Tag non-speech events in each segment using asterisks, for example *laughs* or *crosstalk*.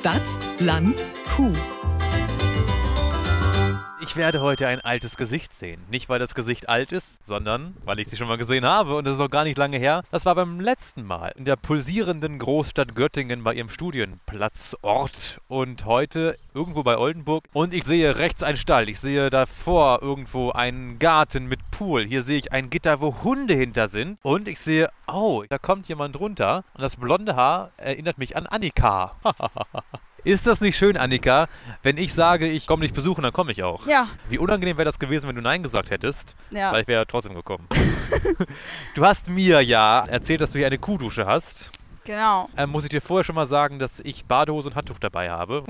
Stadt, Land, Kuh. Ich werde heute ein altes Gesicht sehen. Nicht, weil das Gesicht alt ist, sondern weil ich sie schon mal gesehen habe und das ist noch gar nicht lange her. Das war beim letzten Mal in der pulsierenden Großstadt Göttingen bei ihrem Studienplatzort und heute irgendwo bei Oldenburg. Und ich sehe rechts einen Stall. Ich sehe davor irgendwo einen Garten mit Pool. Hier sehe ich ein Gitter, wo Hunde hinter sind. Und ich sehe, oh, da kommt jemand runter und das blonde Haar erinnert mich an Annika. *laughs* Ist das nicht schön, Annika? Wenn ich sage, ich komme dich besuchen, dann komme ich auch. Ja. Wie unangenehm wäre das gewesen, wenn du Nein gesagt hättest? Ja. Weil ich wäre ja trotzdem gekommen. *laughs* du hast mir ja erzählt, dass du hier eine Kuhdusche hast. Genau. Ähm, muss ich dir vorher schon mal sagen, dass ich Badehose und Handtuch dabei habe?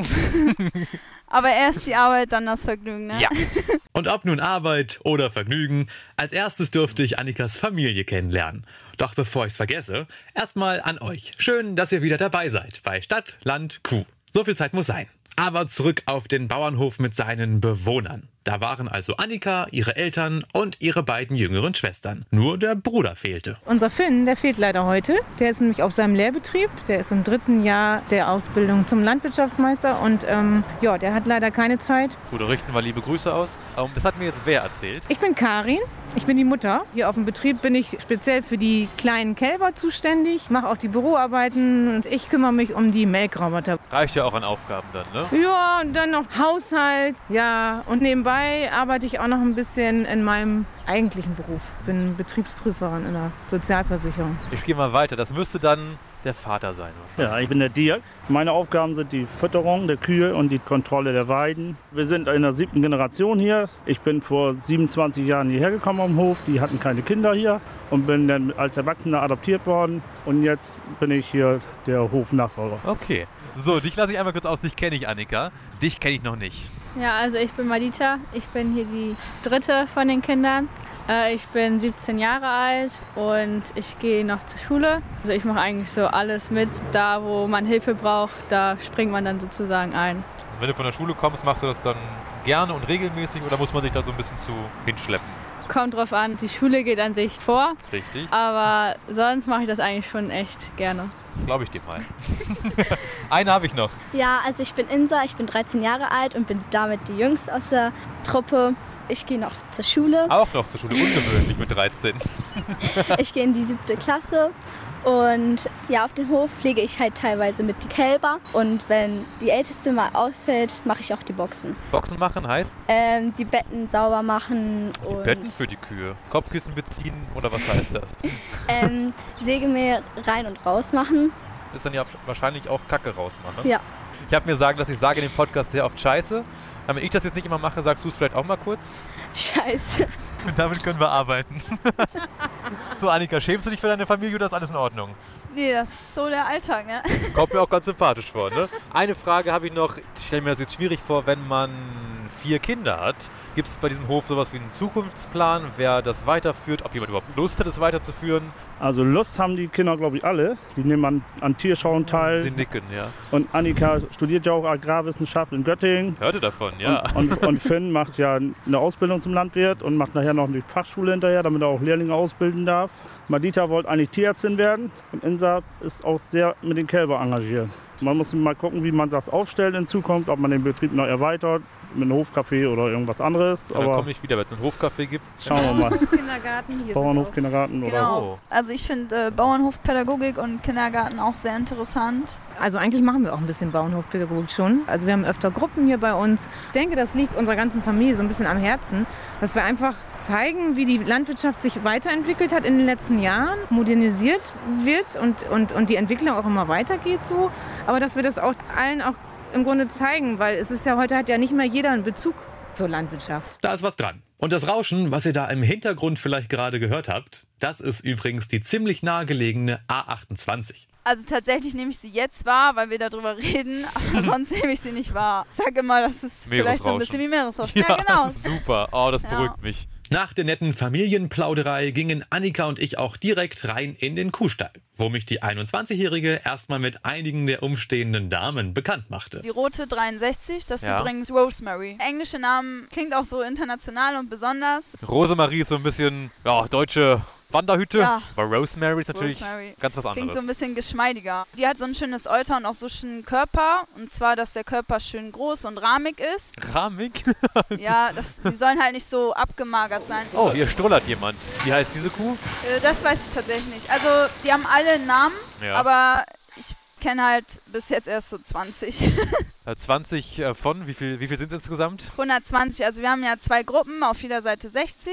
*laughs* Aber erst die Arbeit, dann das Vergnügen, ne? Ja. *laughs* Und ob nun Arbeit oder Vergnügen, als erstes durfte ich Annikas Familie kennenlernen. Doch bevor ich's vergesse, erstmal an euch. Schön, dass ihr wieder dabei seid bei Stadt, Land, Kuh. So viel Zeit muss sein. Aber zurück auf den Bauernhof mit seinen Bewohnern. Da waren also Annika, ihre Eltern und ihre beiden jüngeren Schwestern. Nur der Bruder fehlte. Unser Finn, der fehlt leider heute. Der ist nämlich auf seinem Lehrbetrieb. Der ist im dritten Jahr der Ausbildung zum Landwirtschaftsmeister und ähm, ja, der hat leider keine Zeit. Gut, dann richten wir liebe Grüße aus. Ähm, das hat mir jetzt wer erzählt? Ich bin Karin. Ich bin die Mutter. Hier auf dem Betrieb bin ich speziell für die kleinen Kälber zuständig, mache auch die Büroarbeiten und ich kümmere mich um die Melkroboter. Reicht ja auch an Aufgaben dann, ne? Ja, und dann noch Haushalt, ja. Und nebenbei arbeite ich auch noch ein bisschen in meinem eigentlichen Beruf. Bin Betriebsprüferin in der Sozialversicherung. Ich gehe mal weiter. Das müsste dann der Vater sein. Ja, ich bin der Dirk. Meine Aufgaben sind die Fütterung der Kühe und die Kontrolle der Weiden. Wir sind in der siebten Generation hier. Ich bin vor 27 Jahren hierher gekommen am Hof. Die hatten keine Kinder hier und bin dann als Erwachsener adoptiert worden. Und jetzt bin ich hier der Hofnachfolger. Okay. So, dich lasse ich einmal kurz aus. Dich kenne ich, Annika. Dich kenne ich noch nicht. Ja, also ich bin Madita. Ich bin hier die dritte von den Kindern. Äh, Ich bin 17 Jahre alt und ich gehe noch zur Schule. Also ich mache eigentlich so alles mit. Da, wo man Hilfe braucht, da springt man dann sozusagen ein. Wenn du von der Schule kommst, machst du das dann gerne und regelmäßig oder muss man sich da so ein bisschen zu hinschleppen? Kommt drauf an, die Schule geht an sich vor, Richtig? aber sonst mache ich das eigentlich schon echt gerne. Glaube ich dir mal. *laughs* Eine habe ich noch. Ja, also ich bin Insa, ich bin 13 Jahre alt und bin damit die Jüngste aus der Truppe. Ich gehe noch zur Schule. Auch noch zur Schule. Ungewöhnlich mit 13. *laughs* Ich gehe in die siebte Klasse. Und ja, auf dem Hof pflege ich halt teilweise mit die Kälber. Und wenn die Älteste mal ausfällt, mache ich auch die Boxen. Boxen machen heißt Ähm, die Betten sauber machen und Betten für die Kühe. Kopfkissen beziehen oder was heißt das? *laughs* ähm, Sägemehl rein und raus machen. Ist dann ja wahrscheinlich auch Kacke rausmachen. Ja. Ich habe mir sagen, dass ich sage in dem Podcast sehr oft Scheiße. Damit ich das jetzt nicht immer mache, sagst du es vielleicht auch mal kurz. Scheiße. Und *laughs* damit können wir arbeiten. *laughs* so, Annika, schämst du dich für deine Familie oder ist alles in Ordnung? Nee, das ist so der Alltag, ne? Kommt mir auch ganz sympathisch vor, ne? Eine Frage habe ich noch. Ich stelle mir das jetzt schwierig vor, wenn man vier Kinder hat. Gibt es bei diesem Hof sowas wie einen Zukunftsplan, wer das weiterführt, ob jemand überhaupt Lust hat, es weiterzuführen? Also Lust haben die Kinder, glaube ich, alle. Die nehmen an, an Tierschauen teil. Sie nicken, ja. Und Annika studiert ja auch Agrarwissenschaft in Göttingen. Hörte davon, ja. Und, und, und Finn macht ja eine Ausbildung zum Landwirt und macht nachher noch eine Fachschule hinterher, damit er auch Lehrlinge ausbilden darf. Madita wollte eigentlich Tierärztin werden und Insa ist auch sehr mit den Kälbern engagiert. Man muss mal gucken, wie man das aufstellt in Zukunft, ob man den Betrieb noch erweitert mit einem Hofcafé oder irgendwas anderes. dann Aber komme ich wieder, wenn es einen Hofcafé gibt. schauen wir mal. *laughs* Kindergarten hier. Bauernhof, Kindergarten oder Genau. Also ich finde äh, Bauernhofpädagogik und Kindergarten auch sehr interessant. Also eigentlich machen wir auch ein bisschen Bauernhofpädagogik schon. Also wir haben öfter Gruppen hier bei uns. Ich denke, das liegt unserer ganzen Familie so ein bisschen am Herzen, dass wir einfach zeigen, wie die Landwirtschaft sich weiterentwickelt hat in den letzten Jahren, modernisiert wird und, und, und die Entwicklung auch immer weitergeht so. Aber dass wir das auch allen auch im Grunde zeigen, weil es ist ja heute hat ja nicht mehr jeder einen Bezug zur Landwirtschaft. Da ist was dran. Und das Rauschen, was ihr da im Hintergrund vielleicht gerade gehört habt, das ist übrigens die ziemlich nahegelegene A28. Also tatsächlich nehme ich sie jetzt wahr, weil wir darüber reden, *laughs* aber sonst nehme ich sie nicht wahr. Ich sage immer, das ist vielleicht so ein bisschen wie Meeresrauschen. *laughs* Ja, genau. Super. Oh, das Ja. beruhigt mich. Nach der netten Familienplauderei gingen Annika und ich auch direkt rein in den Kuhstall, wo mich die 21-Jährige erstmal mit einigen der umstehenden Damen bekannt machte. Die rote 63, das Ja. ist übrigens Rosemary. Englische Namen klingt auch so international und besonders. Rosemarie ist so ein bisschen, ja, deutsche Wanderhütte. Ja. Aber Rosemary ist natürlich Rosemary. ganz was Klingt anderes. so ein bisschen geschmeidiger. Die hat so ein schönes Euter und auch so schönen Körper. Und zwar, dass der Körper schön groß und rahmig ist. Rahmig? *laughs* Ja, das, die sollen halt nicht so abgemagert sein. Oh, hier strullert jemand. Wie heißt diese Kuh? Äh, Das weiß ich tatsächlich nicht. Also, die haben alle einen Namen, Ja. aber ich kenne halt bis jetzt erst so 20. *laughs* Äh, 20 äh, von, wie viel, wie viel sind es insgesamt? 120, also wir haben ja zwei Gruppen, auf jeder Seite 60.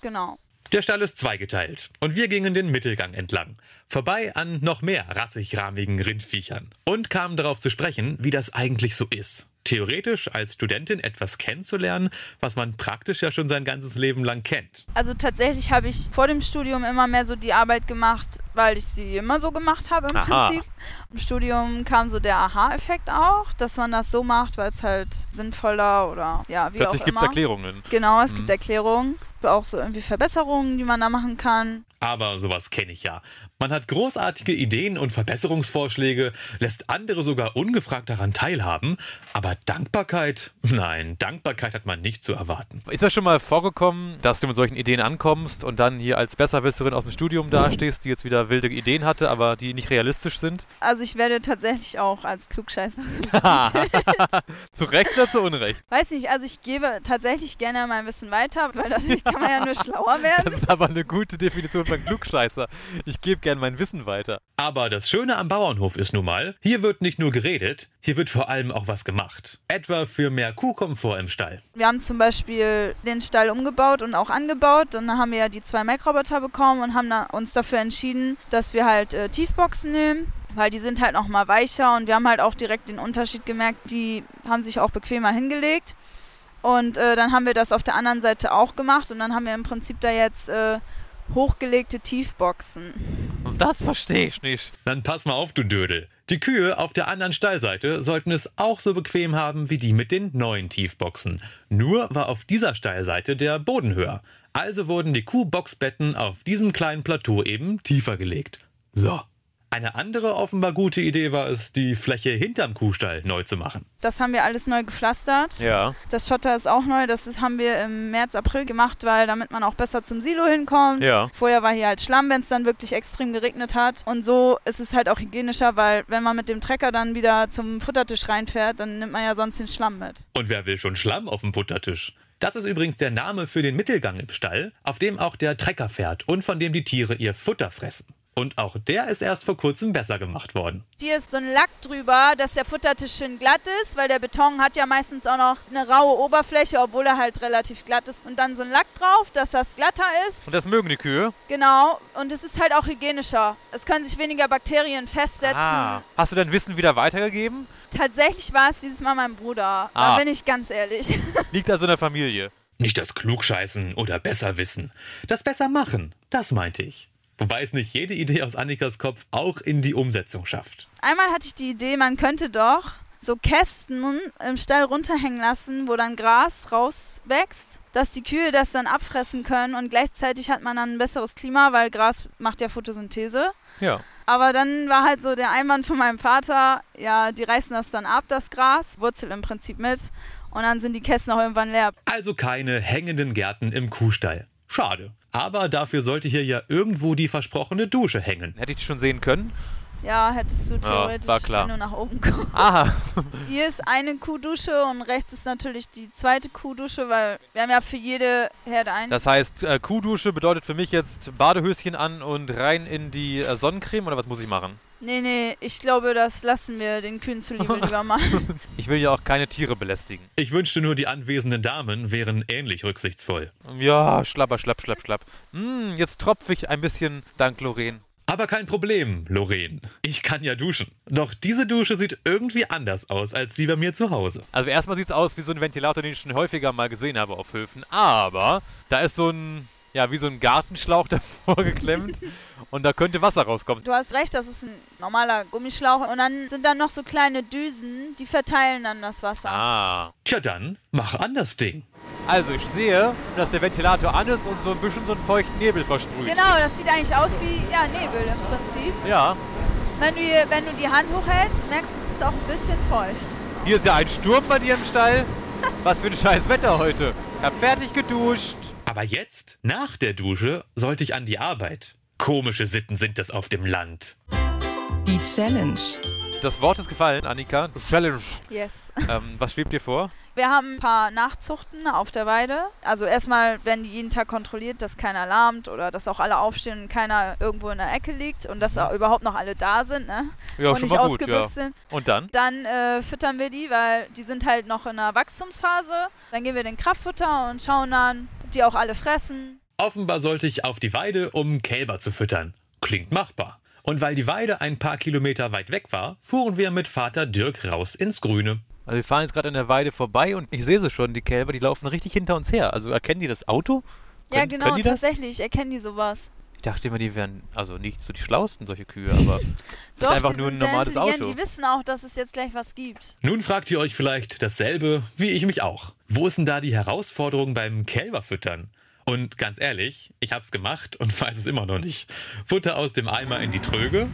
Genau. Der Stall ist zweigeteilt und wir gingen den Mittelgang entlang. Vorbei an noch mehr rassig-rahmigen Rindviechern. Und kamen darauf zu sprechen, wie das eigentlich so ist. Theoretisch als Studentin etwas kennenzulernen, was man praktisch ja schon sein ganzes Leben lang kennt. Also tatsächlich habe ich vor dem Studium immer mehr so die Arbeit gemacht, weil ich sie immer so gemacht habe im Aha. Prinzip. Im Studium kam so der Aha-Effekt auch, dass man das so macht, weil es halt sinnvoller oder ja, wie Plötzlich auch gibt es immer. Erklärungen. Genau, es gibt Mhm. Erklärungen. Auch so irgendwie Verbesserungen, die man da machen kann. Aber sowas kenne ich ja. Man hat großartige Ideen und Verbesserungsvorschläge, lässt andere sogar ungefragt daran teilhaben, aber Dankbarkeit? Nein, Dankbarkeit hat man nicht zu erwarten. Ist das schon mal vorgekommen, dass du mit solchen Ideen ankommst und dann hier als Besserwisserin aus dem Studium dastehst, die jetzt wieder wilde Ideen hatte, aber die nicht realistisch sind? Also ich werde tatsächlich auch als Klugscheißer. *laughs* zu Recht oder zu Unrecht? Weiß nicht, also ich gebe tatsächlich gerne mein Wissen weiter, weil dadurch *laughs* kann man ja nur schlauer werden. Das ist aber eine gute Definition von Klugscheißer. Ich gebe gern mein Wissen weiter. Aber das Schöne am Bauernhof ist nun mal, hier wird nicht nur geredet, hier wird vor allem auch was gemacht. Etwa für mehr Kuhkomfort im Stall. Wir haben zum Beispiel den Stall umgebaut und auch angebaut. Dann haben wir ja die zwei Mac-Roboter bekommen und haben uns dafür entschieden, dass wir halt äh, Tiefboxen nehmen. Weil die sind halt noch mal weicher und wir haben halt auch direkt den Unterschied gemerkt, die haben sich auch bequemer hingelegt. Und äh, dann haben wir das auf der anderen Seite auch gemacht und dann haben wir im Prinzip da jetzt äh, hochgelegte Tiefboxen. Das verstehe ich nicht. Dann pass mal auf, du Dödel. Die Kühe auf der anderen Stallseite sollten es auch so bequem haben wie die mit den neuen Tiefboxen. Nur war auf dieser Stallseite der Boden höher. Also wurden die Kuhboxbetten auf diesem kleinen Plateau eben tiefer gelegt. So. Eine andere offenbar gute Idee war es, die Fläche hinterm Kuhstall neu zu machen. Das haben wir alles neu gepflastert. Ja. Das Schotter ist auch neu. Das haben wir im März, April gemacht, weil damit man auch besser zum Silo hinkommt. Ja. Vorher war hier halt Schlamm, wenn es dann wirklich extrem geregnet hat. Und so ist es halt auch hygienischer, weil wenn man mit dem Trecker dann wieder zum Futtertisch reinfährt, dann nimmt man ja sonst den Schlamm mit. Und wer will schon Schlamm auf dem Buttertisch? Das ist übrigens der Name für den Mittelgang im Stall, auf dem auch der Trecker fährt und von dem die Tiere ihr Futter fressen. Und auch der ist erst vor kurzem besser gemacht worden. Hier ist so ein Lack drüber, dass der Futtertisch schön glatt ist, weil der Beton hat ja meistens auch noch eine raue Oberfläche, obwohl er halt relativ glatt ist. Und dann so ein Lack drauf, dass das glatter ist. Und das mögen die Kühe. Genau. Und es ist halt auch hygienischer. Es können sich weniger Bakterien festsetzen. Ah. Hast du dein Wissen wieder weitergegeben? Tatsächlich war es dieses Mal mein Bruder. Ah. Da bin ich ganz ehrlich. *laughs* Liegt also in der Familie. Nicht das Klugscheißen oder besser wissen. Das besser machen, das meinte ich. Wobei es nicht jede Idee aus Annikas Kopf auch in die Umsetzung schafft. Einmal hatte ich die Idee, man könnte doch so Kästen im Stall runterhängen lassen, wo dann Gras rauswächst, dass die Kühe das dann abfressen können und gleichzeitig hat man dann ein besseres Klima, weil Gras macht ja Photosynthese. Ja. Aber dann war halt so der Einwand von meinem Vater, ja, die reißen das dann ab, das Gras, Wurzel im Prinzip mit und dann sind die Kästen auch irgendwann leer. Also keine hängenden Gärten im Kuhstall. Schade. Aber dafür sollte hier ja irgendwo die versprochene Dusche hängen. Hätte ich die schon sehen können? Ja, hättest du theoretisch, war klar. wenn du nach oben kommst. Aha. *laughs* Hier ist eine Kuhdusche und rechts ist natürlich die zweite Kuhdusche, weil wir haben ja für jede Herde eine. Das heißt, äh, Kuhdusche bedeutet für mich jetzt Badehöschen an und rein in die äh, Sonnencreme oder was muss ich machen? Nee, nee, ich glaube, das lassen wir den Kühen zuliebe *laughs* lieber mal. Ich will ja auch keine Tiere belästigen. Ich wünschte nur, die anwesenden Damen wären ähnlich rücksichtsvoll. Ja, schlapper, schlapp, schlapp, schlapp. Hm, jetzt tropfe ich ein bisschen dank Lorraine. Aber kein Problem, Lorraine. Ich kann ja duschen. Doch diese Dusche sieht irgendwie anders aus als die bei mir zu Hause. Also erstmal sieht es aus wie so ein Ventilator, den ich schon häufiger mal gesehen habe auf Höfen. Aber da ist so ein, ja, wie so ein Gartenschlauch *laughs* davor geklemmt und da könnte Wasser rauskommen. Du hast recht, das ist ein normaler Gummischlauch und dann sind da noch so kleine Düsen, die verteilen dann das Wasser. Ah. Tja dann, mach an das Ding. Also ich sehe, dass der Ventilator an ist und so ein bisschen so einen feuchten Nebel versprüht. Genau, das sieht eigentlich aus wie ja, Nebel im Prinzip. Ja. Wenn du, wenn du die Hand hochhältst, merkst du, es ist auch ein bisschen feucht. Hier ist ja ein Sturm bei dir im Stall. Was für ein scheiß Wetter heute. Ich hab fertig geduscht. Aber jetzt, nach der Dusche, sollte ich an die Arbeit. Komische Sitten sind das auf dem Land. Die Challenge. Das Wort ist gefallen, Annika. Challenge. Yes. Ähm, was schwebt dir vor? Wir haben ein paar Nachzuchten auf der Weide. Also erstmal werden die jeden Tag kontrolliert, dass keiner alarmt oder dass auch alle aufstehen und keiner irgendwo in der Ecke liegt und dass auch überhaupt noch alle da sind, ne? Ja, und schon nicht mal gut, ja. ausgebüxt sind. Und dann? Dann äh, füttern wir die, weil die sind halt noch in der Wachstumsphase. Dann gehen wir den Kraftfutter und schauen dann, die auch alle fressen. Offenbar sollte ich auf die Weide, um Kälber zu füttern. Klingt machbar. Und weil die Weide ein paar Kilometer weit weg war, fuhren wir mit Vater Dirk raus ins Grüne. Also wir fahren jetzt gerade an der Weide vorbei und ich sehe sie schon, die Kälber, die laufen richtig hinter uns her. Also erkennen die das Auto? ja, Können- genau, die das? tatsächlich erkennen die sowas. Ich dachte immer, die wären also nicht so die schlauesten, solche Kühe, aber *laughs* das Doch, ist einfach nur ein normales. Auto. Die wissen auch, dass es jetzt gleich was gibt. Nun fragt ihr euch vielleicht dasselbe, wie ich mich auch. Wo ist denn da die Herausforderung beim Kälberfüttern? Und ganz ehrlich, ich hab's gemacht und *laughs* weiß es immer noch nicht. Futter aus dem Eimer in die Tröge.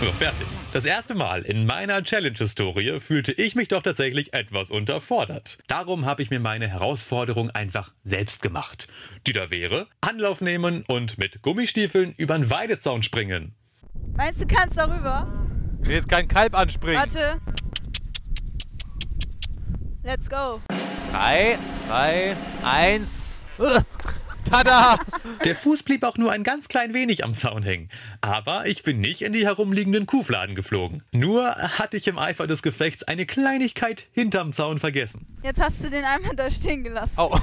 So, fertig. Das erste Mal in meiner Challenge-Historie fühlte ich mich doch tatsächlich etwas unterfordert. Darum habe ich mir meine Herausforderung einfach selbst gemacht. Die da wäre, Anlauf nehmen und mit Gummistiefeln über den Weidezaun springen. Meinst du, kannst darüber? Ich will jetzt kein Kalb anspringen. Warte. Let's go. Drei, zwei, eins. Tada! Der Fuß blieb auch nur ein ganz klein wenig am Zaun hängen. Aber ich bin nicht in die herumliegenden Kuhfladen geflogen. Nur hatte ich im Eifer des Gefechts eine Kleinigkeit hinterm Zaun vergessen. Jetzt hast du den einmal da stehen gelassen. Au.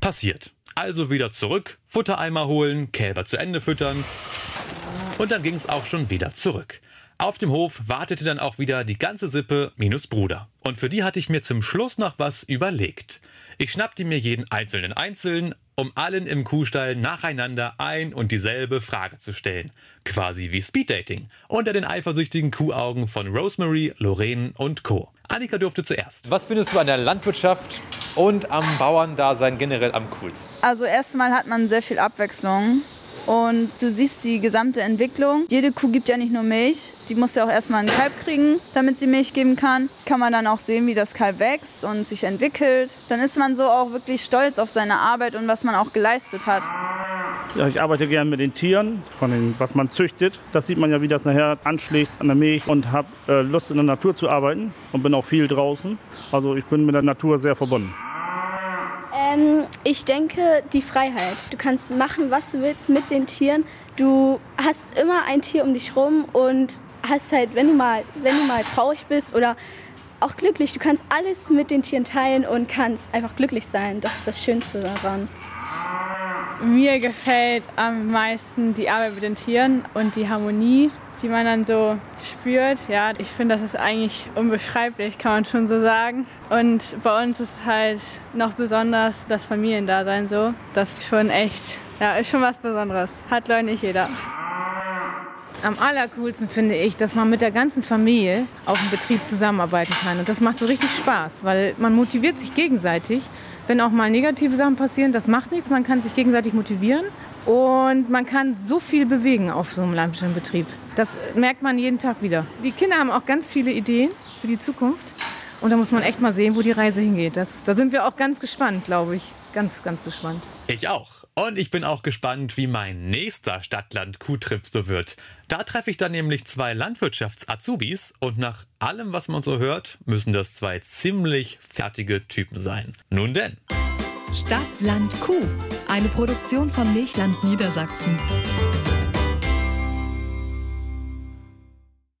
Passiert. Also wieder zurück, Futtereimer holen, Kälber zu Ende füttern. Und dann ging es auch schon wieder zurück. Auf dem Hof wartete dann auch wieder die ganze Sippe minus Bruder. Und für die hatte ich mir zum Schluss noch was überlegt. Ich schnappte mir jeden einzelnen einzeln, um allen im Kuhstall nacheinander ein und dieselbe Frage zu stellen. Quasi wie Speeddating. Unter den eifersüchtigen Kuhaugen von Rosemary, Lorraine und Co. Annika durfte zuerst. Was findest du an der Landwirtschaft und am Bauerndasein generell am coolsten? Also erstmal hat man sehr viel Abwechslung. Und du siehst die gesamte Entwicklung. Jede Kuh gibt ja nicht nur Milch, die muss ja auch erstmal ein Kalb kriegen, damit sie Milch geben kann. Kann man dann auch sehen, wie das Kalb wächst und sich entwickelt. Dann ist man so auch wirklich stolz auf seine Arbeit und was man auch geleistet hat. Ja, ich arbeite gern mit den Tieren, von den, was man züchtet. Das sieht man ja, wie das nachher anschlägt an der Milch und habe äh, Lust in der Natur zu arbeiten und bin auch viel draußen. Also ich bin mit der Natur sehr verbunden. Ich denke, die Freiheit. Du kannst machen, was du willst mit den Tieren. Du hast immer ein Tier um dich rum und hast halt, wenn du mal, wenn du mal traurig bist oder auch glücklich, du kannst alles mit den Tieren teilen und kannst einfach glücklich sein. Das ist das Schönste daran. Mir gefällt am meisten die Arbeit mit den Tieren und die Harmonie, die man dann so spürt. Ja, ich finde, das ist eigentlich unbeschreiblich, kann man schon so sagen. Und bei uns ist halt noch besonders das Familiendasein so. Das ist schon echt, ja, ist schon was Besonderes. Hat Leute nicht jeder. Am allercoolsten finde ich, dass man mit der ganzen Familie auf dem Betrieb zusammenarbeiten kann. Und das macht so richtig Spaß, weil man motiviert sich gegenseitig. Wenn auch mal negative Sachen passieren, das macht nichts. Man kann sich gegenseitig motivieren. Und man kann so viel bewegen auf so einem landwirtschaftlichen Betrieb. Das merkt man jeden Tag wieder. Die Kinder haben auch ganz viele Ideen für die Zukunft. Und da muss man echt mal sehen, wo die Reise hingeht. Das, da sind wir auch ganz gespannt, glaube ich. Ganz, ganz gespannt. Ich auch. Und ich bin auch gespannt, wie mein nächster Stadtland-Kuhtrip so wird. Da treffe ich dann nämlich zwei Landwirtschafts-Azubis und nach allem, was man so hört, müssen das zwei ziemlich fertige Typen sein. Nun denn. Stadt, Land, Kuh. Eine Produktion von Milchland Niedersachsen.